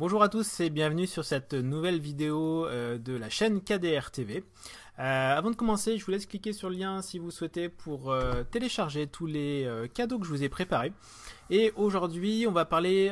Bonjour à tous et bienvenue sur cette nouvelle vidéo euh, de la chaîne KDR TV. Euh, avant de commencer, je vous laisse cliquer sur le lien si vous souhaitez pour euh, télécharger tous les cadeaux que je vous ai préparés. Et aujourd'hui, on va parler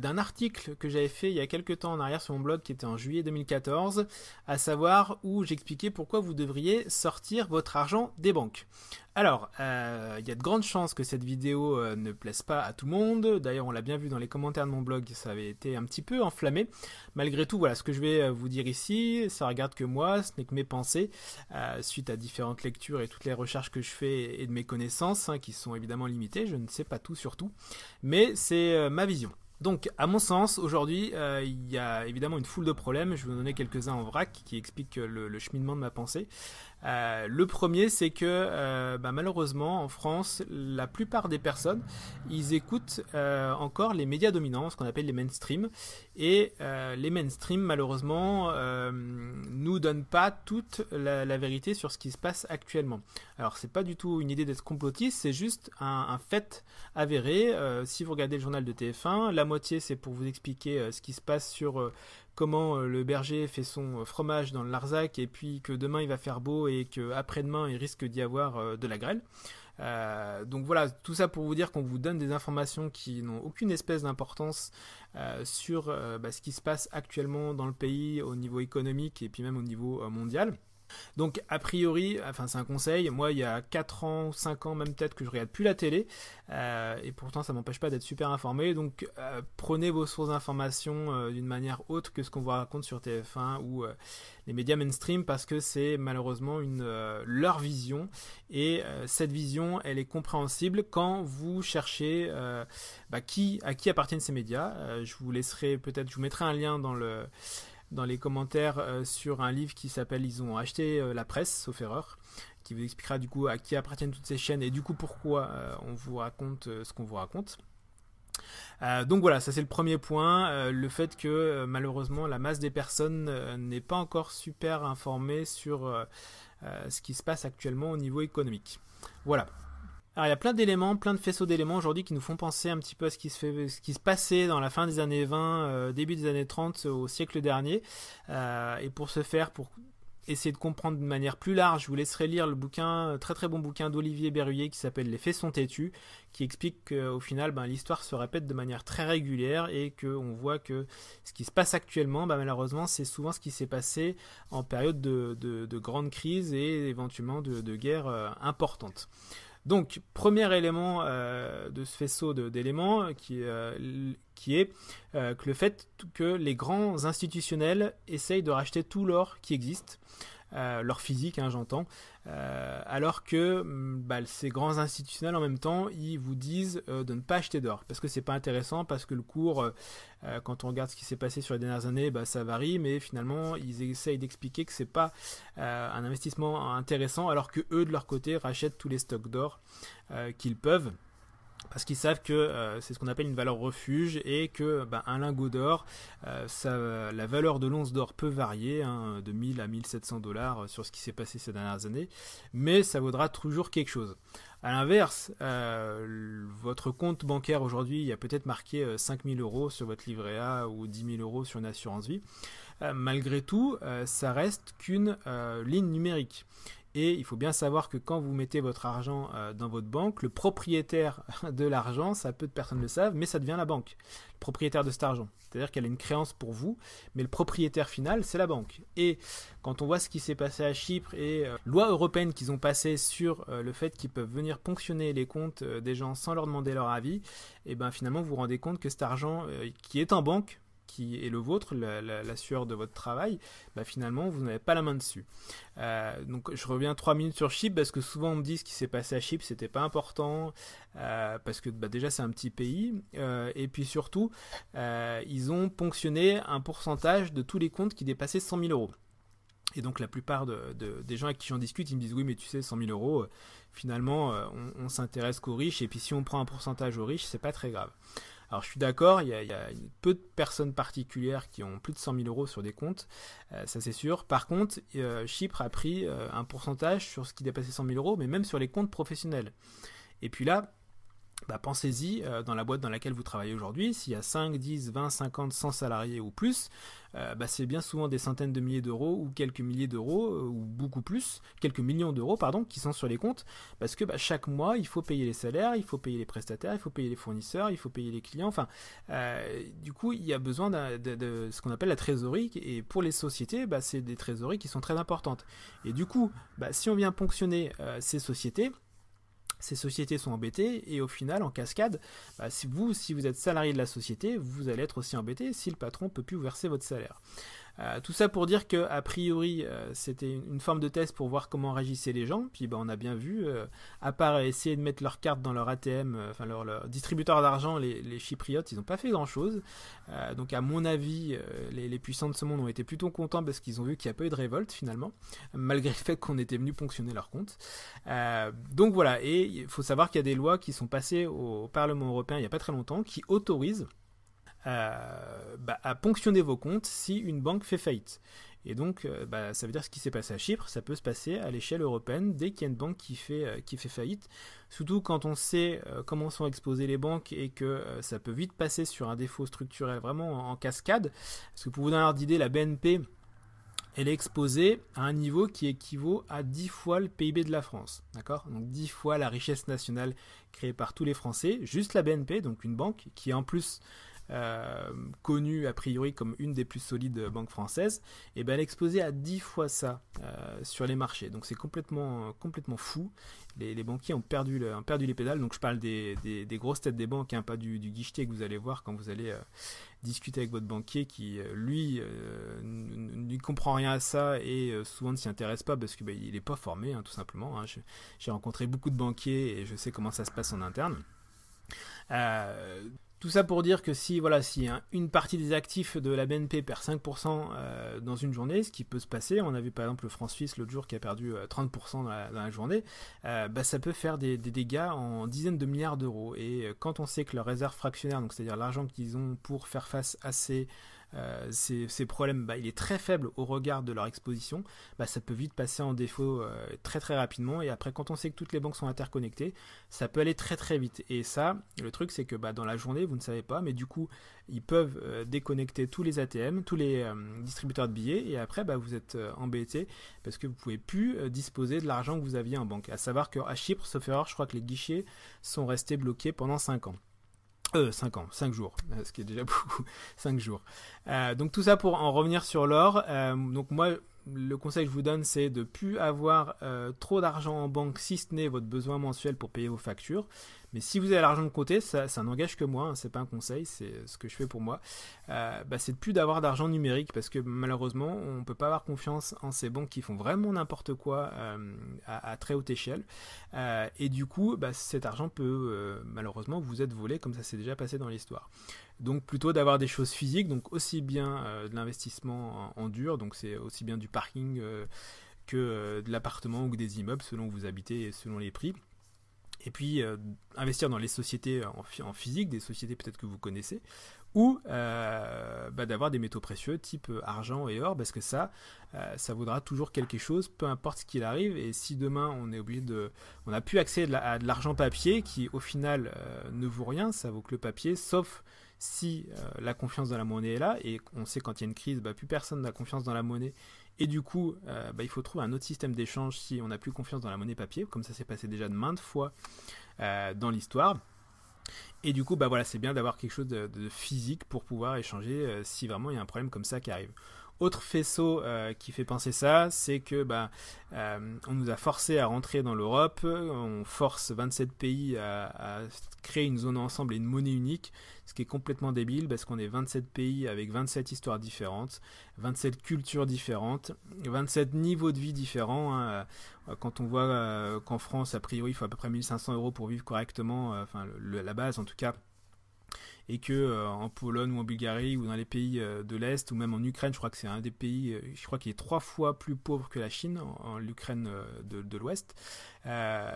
d'un article que j'avais fait il y a quelques temps en arrière sur mon blog qui était en juillet 2014, à savoir où j'expliquais pourquoi vous devriez sortir votre argent des banques. Alors, euh, il y a de grandes chances que cette vidéo euh, ne plaise pas à tout le monde. D'ailleurs, on l'a bien vu dans les commentaires de mon blog, ça avait été un petit peu enflammé. Malgré tout, voilà, ce que je vais euh, vous dire ici, ça regarde que moi, ce n'est que mes pensées, suite à différentes lectures et toutes les recherches que je fais et de mes connaissances, hein, qui sont évidemment limitées. Je ne sais pas tout sur tout, mais c'est ma vision. Donc, à mon sens, aujourd'hui, euh, il y a évidemment une foule de problèmes. Je vais vous donner quelques-uns en vrac qui expliquent le, cheminement de ma pensée. Euh, le premier, c'est que euh, bah, malheureusement, en France, la plupart des personnes, ils écoutent encore les médias dominants, ce qu'on appelle les mainstream. Et les mainstream, malheureusement, nous donnent pas toute la, vérité sur ce qui se passe actuellement. Alors, c'est pas du tout une idée d'être complotiste, c'est juste un, fait avéré. si vous regardez le journal de TF1, la moitié, c'est pour vous expliquer euh, ce qui se passe sur euh, comment euh, le berger fait son fromage dans le Larzac et puis que demain il va faire beau et que après-demain il risque d'y avoir de la grêle. donc voilà, tout ça pour vous dire qu'on vous donne des informations qui n'ont aucune espèce d'importance sur bah, ce qui se passe actuellement dans le pays au niveau économique et puis même au niveau mondial. Donc a priori, enfin c'est un conseil, moi il y a 4 ans, 5 ans même peut-être que je regarde plus la télé, euh, et pourtant ça m'empêche pas d'être super informé, donc euh, prenez vos sources d'information euh, d'une manière autre que ce qu'on vous raconte sur TF1 ou les médias mainstream parce que c'est malheureusement leur vision, et cette vision elle est compréhensible quand vous cherchez bah, à qui appartiennent ces médias. je vous laisserai peut-être, je vous mettrai un lien dans le dans les commentaires euh, sur un livre qui s'appelle Ils ont acheté euh, la presse, sauf erreur, qui vous expliquera du coup à qui appartiennent toutes ces chaînes et du coup pourquoi euh, on vous raconte ce qu'on vous raconte. donc voilà, ça c'est le premier point, le fait que malheureusement la masse des personnes n'est pas encore super informée sur ce qui se passe actuellement au niveau économique. Voilà, alors il y a plein d'éléments, plein de faisceaux d'éléments aujourd'hui qui nous font penser un petit peu à ce qui se, fait, ce qui se passait dans la fin des années 20, euh, début des années 30 au siècle dernier. Euh, et pour ce faire, pour essayer de comprendre de manière plus large, je vous laisserai lire le bouquin, très très bon bouquin d'Olivier Berruyer qui s'appelle Les faits sont têtus, qui explique qu'au final, ben, l'histoire se répète de manière très régulière et qu'on voit que ce qui se passe actuellement, ben, malheureusement, c'est souvent ce qui s'est passé en période de, de, grande crise et éventuellement de, de guerre euh, importante. Donc, premier élément euh, de ce faisceau d'éléments qui, euh, qui, est euh, le fait que les grands institutionnels essayent de racheter tout l'or qui existe euh, leur physique, hein, j'entends, euh, alors que mm, bah, ces grands institutionnels en même temps, ils vous disent euh, de ne pas acheter d'or, parce que c'est pas intéressant, parce que le cours, quand on regarde ce qui s'est passé sur les dernières années, bah, ça varie, mais finalement, ils essayent d'expliquer que c'est pas un investissement intéressant, alors que eux, de leur côté, rachètent tous les stocks d'or qu'ils peuvent parce qu'ils savent que euh, c'est ce qu'on appelle une valeur refuge et que ben, un lingot d'or, euh, la valeur de l'once d'or peut varier hein, de 1000 à 1700 dollars sur ce qui s'est passé ces dernières années, mais ça vaudra toujours quelque chose. A l'inverse, euh, votre compte bancaire aujourd'hui, il y a peut-être marqué 5000 euros sur votre livret A ou 10 000 euros sur une assurance vie. malgré tout, ça reste qu'une ligne numérique. Et il faut bien savoir que quand vous mettez votre argent euh, dans votre banque, le propriétaire de l'argent, ça peu de personnes le savent, mais ça devient la banque, le propriétaire de cet argent. C'est-à-dire qu'elle a une créance pour vous, mais le propriétaire final, c'est la banque. Et quand on voit ce qui s'est passé à Chypre et euh, loi européenne qu'ils ont passée sur euh, le fait qu'ils peuvent venir ponctionner les comptes des gens sans leur demander leur avis, et eh ben finalement vous vous rendez compte que cet argent qui est en banque qui est le vôtre, la, sueur de votre travail, bah finalement vous n'avez pas la main dessus. Euh, donc je reviens trois minutes sur Chypre parce que souvent on me dit ce qui s'est passé à Chypre c'était pas important euh, parce que bah, déjà c'est un petit pays euh, et puis surtout ils ont ponctionné un pourcentage de tous les comptes qui dépassaient 100 000 euros. Et donc la plupart des gens avec qui j'en discute, ils me disent oui mais tu sais 100 000 euros, finalement on, on s'intéresse qu'aux riches et puis si on prend un pourcentage aux riches c'est pas très grave. Alors je suis d'accord, il y, a, peu de personnes particulières qui ont plus de 100 000 euros sur des comptes, euh, ça c'est sûr. Par contre, euh, Chypre a pris euh, un pourcentage sur ce qui dépassait 100 000 euros, mais même sur les comptes professionnels. Et puis là, bah, pensez-y euh, dans la boîte dans laquelle vous travaillez aujourd'hui, s'il y a 5, 10, 20, 50, 100 salariés ou plus, euh, bah, c'est bien souvent des centaines de milliers d'euros ou quelques milliers d'euros euh, ou beaucoup plus, quelques millions d'euros pardon, qui sont sur les comptes parce que bah, chaque mois il faut payer les salaires, il faut payer les prestataires, il faut payer les fournisseurs, il faut payer les clients. Enfin, du coup, il y a besoin de, ce qu'on appelle la trésorerie et pour les sociétés, c'est des trésoreries qui sont très importantes. Et du coup, si on vient ponctionner ces sociétés, ces sociétés sont embêtées et au final, en cascade, bah, si vous, si vous êtes salarié de la société, vous allez être aussi embêté si le patron peut plus vous verser votre salaire. Euh, tout ça pour dire que a priori euh, c'était une forme de test pour voir comment réagissaient les gens. Puis bah, on a bien vu, euh, à part essayer de mettre leurs cartes dans leur ATM, enfin leur, distributeur d'argent, les, chypriotes, ils n'ont pas fait grand chose. donc à mon avis, les, puissants de ce monde ont été plutôt contents parce qu'ils ont vu qu'il n'y a pas eu de révolte finalement, malgré le fait qu'on était venu ponctionner leur compte. donc voilà, et il faut savoir qu'il y a des lois qui sont passées au Parlement européen il n'y a pas très longtemps qui autorisent euh, bah, à ponctionner vos comptes si une banque fait faillite. Et donc, euh, bah, ça veut dire ce qui s'est passé à Chypre, ça peut se passer à l'échelle européenne dès qu'il y a une banque qui fait, euh, qui fait faillite. Surtout quand on sait comment sont exposées les banques et que ça peut vite passer sur un défaut structurel vraiment en, cascade. Parce que pour vous donner un d'idée, la BNP, elle est exposée à un niveau qui équivaut à 10 fois le PIB de la France. D'accord? Donc 10 fois la richesse nationale créée par tous les Français. Juste la BNP, donc une banque qui en plus euh, connue a priori comme une des plus solides banques françaises, et ben elle est exposée à 10 fois ça euh, sur les marchés. Donc c'est complètement, complètement fou. Les, banquiers ont perdu, ont perdu les pédales. Donc je parle des, des, grosses têtes des banques, hein, pas du, du, guicheté que vous allez voir quand vous allez euh, discuter avec votre banquier qui, lui, ne comprend rien à ça et souvent ne s'y intéresse pas parce qu'il ben, n'est pas formé, hein, tout simplement. Hein. J'ai rencontré beaucoup de banquiers et je sais comment ça se passe en interne. Tout ça pour dire que si voilà si une partie des actifs de la BNP perd 5% euh, dans une journée, ce qui peut se passer, on a vu par exemple le France Suisse l'autre jour qui a perdu 30% euh, dans la, journée, euh, bah, ça peut faire des, des, dégâts en dizaines de milliards d'euros. Et quand on sait que leur réserve fractionnaire, c'est-à-dire l'argent qu'ils ont pour faire face à ces euh, ces, problèmes, bah, il est très faible au regard de leur exposition, bah, ça peut vite passer en défaut euh, très très rapidement. Et après, quand on sait que toutes les banques sont interconnectées, ça peut aller très très vite. Et ça, le truc, c'est que bah, dans la journée, vous ne savez pas, mais du coup, ils peuvent euh, déconnecter tous les ATM, tous les distributeurs de billets, et après, vous êtes embêté parce que vous pouvez plus disposer de l'argent que vous aviez en banque. À savoir qu'à Chypre, sauf erreur, je crois que les guichets sont restés bloqués pendant 5 ans. Euh, 5 ans, 5 jours, euh, ce qui est déjà beaucoup, 5 jours. Euh, donc tout ça pour en revenir sur l'or. Euh, donc moi, le conseil que je vous donne, c'est de plus avoir euh, trop d'argent en banque si ce n'est votre besoin mensuel pour payer vos factures. Mais si vous avez l'argent de côté, ça, n'engage que moi, hein, c'est pas un conseil, c'est ce que je fais pour moi. Euh, bah, c'est de plus d'avoir d'argent numérique parce que malheureusement, on peut pas avoir confiance en ces banques qui font vraiment n'importe quoi euh, à, très haute échelle. Et du coup, bah, cet argent peut malheureusement vous être volé comme ça s'est déjà passé dans l'histoire. Donc plutôt d'avoir des choses physiques, donc aussi bien de l'investissement en, en, dur, donc c'est aussi bien du parking que de l'appartement ou des immeubles selon où vous habitez et selon les prix. Et puis euh, investir dans les sociétés en, physique, des sociétés peut-être que vous connaissez, ou euh, bah, d'avoir des métaux précieux type euh, argent et or, parce que ça, ça vaudra toujours quelque chose, peu importe ce qu'il arrive. Et si demain on est obligé de, on n'a plus accès à de l'argent papier qui au final ne vaut rien, ça vaut que le papier, sauf si la confiance dans la monnaie est là. Et on sait quand il y a une crise, bah, plus personne n'a confiance dans la monnaie et du coup, euh, bah, il faut trouver un autre système d'échange si on n'a plus confiance dans la monnaie papier, comme ça s'est passé déjà de maintes fois euh, dans l'histoire. Et du coup, bah voilà, c'est bien d'avoir quelque chose de, physique pour pouvoir échanger euh, si vraiment il y a un problème comme ça qui arrive. Autre faisceau qui fait penser ça, c'est que bah, on nous a forcé à rentrer dans l'Europe, on force 27 pays à, créer une zone ensemble et une monnaie unique, ce qui est complètement débile parce qu'on est 27 pays avec 27 histoires différentes, 27 cultures différentes, 27 niveaux de vie différents. Hein. Euh, quand on voit euh, qu'en France, a priori, il faut à peu près 1500 euros pour vivre correctement, euh, enfin la base en tout cas, et que en Pologne ou en Bulgarie ou dans les pays de l'Est ou même en Ukraine, je crois que c'est un des pays, je crois qu'il est trois fois plus pauvre que la Chine, en, l'Ukraine de, l'Ouest.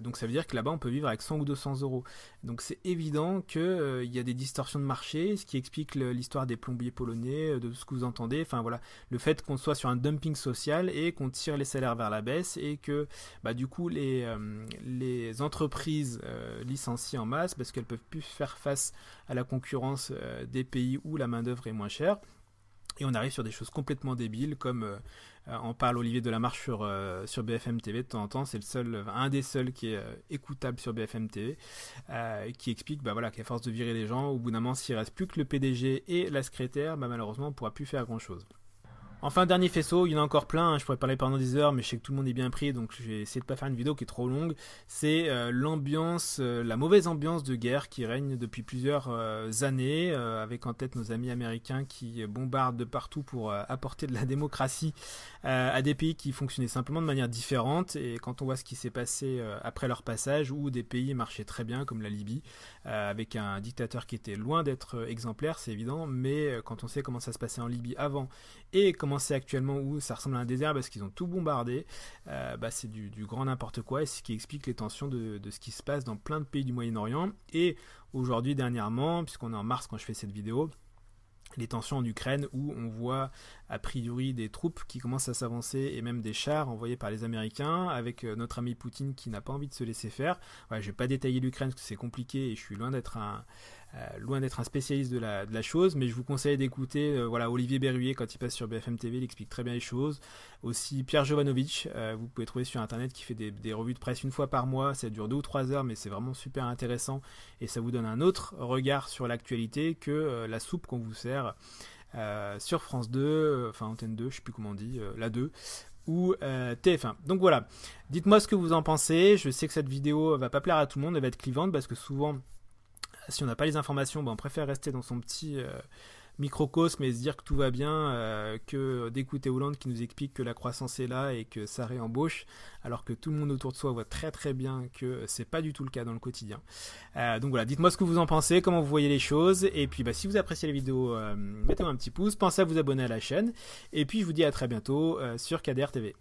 donc ça veut dire que là-bas on peut vivre avec 100 ou 200 euros. Donc c'est évident qu'il il y a des distorsions de marché, ce qui explique l'histoire des plombiers polonais, de ce que vous entendez. Enfin voilà, le fait qu'on soit sur un dumping social et qu'on tire les salaires vers la baisse et que bah, du coup les, euh, les entreprises euh, licencient en masse parce qu'elles peuvent plus faire face à la concurrence euh, des pays où la main d'œuvre est moins chère. Et on arrive sur des choses complètement débiles comme on parle Olivier de la Marche sur, sur BFM TV de temps en temps, c'est le seul, un des seuls qui est écoutable sur BFM TV, qui explique bah voilà, qu'à force de virer les gens, au bout d'un moment, s'il reste plus que le PDG et la secrétaire, bah malheureusement, on ne pourra plus faire grand chose. Enfin, dernier faisceau, il y en a encore plein, hein, je pourrais parler pendant des heures, mais je sais que tout le monde est bien pris, donc je vais essayer de pas faire une vidéo qui est trop longue. C'est euh, l'ambiance, euh, la mauvaise ambiance de guerre qui règne depuis plusieurs euh, années, avec en tête nos amis américains qui bombardent de partout pour apporter de la démocratie à des pays qui fonctionnaient simplement de manière différente. Et quand on voit ce qui s'est passé après leur passage, où des pays marchaient très bien, comme la Libye, avec un dictateur qui était loin d'être exemplaire, c'est évident, mais quand on sait comment ça se passait en Libye avant et comment c'est actuellement où ça ressemble à un désert parce qu'ils ont tout bombardé, euh, bah, c'est du, grand n'importe quoi et ce qui explique les tensions de, ce qui se passe dans plein de pays du Moyen-Orient. Et aujourd'hui, dernièrement, puisqu'on est en mars quand je fais cette vidéo, les tensions en Ukraine où on voit a priori des troupes qui commencent à s'avancer et même des chars envoyés par les Américains avec euh, notre ami Poutine qui n'a pas envie de se laisser faire. Je vais pas détailler l'Ukraine parce que c'est compliqué et je suis loin d'être un, loin d'être un spécialiste de la, chose, mais je vous conseille d'écouter euh, voilà, Olivier Berruyer quand il passe sur BFM TV, il explique très bien les choses. Aussi Pierre Jovanovic, euh, vous pouvez trouver sur internet qui fait des, revues de presse une fois par mois, ça dure deux ou trois heures, mais c'est vraiment super intéressant et ça vous donne un autre regard sur l'actualité que la soupe qu'on vous sert. sur France 2, enfin Antenne 2, je sais plus comment on dit, la 2, ou TF1. Donc voilà, dites-moi ce que vous en pensez. Je sais que cette vidéo va pas plaire à tout le monde, elle va être clivante parce que souvent si on n'a pas les informations, ben, on préfère rester dans son petit euh, microcosme et se dire que tout va bien euh, que d'écouter Hollande qui nous explique que la croissance est là et que ça réembauche, alors que tout le monde autour de soi voit très très bien que c'est pas du tout le cas dans le quotidien. Euh, donc voilà, dites-moi ce que vous en pensez, comment vous voyez les choses, et puis bah, si vous appréciez la vidéo, mettez-moi un petit pouce, pensez à vous abonner à la chaîne, et puis je vous dis à très bientôt sur KDR TV.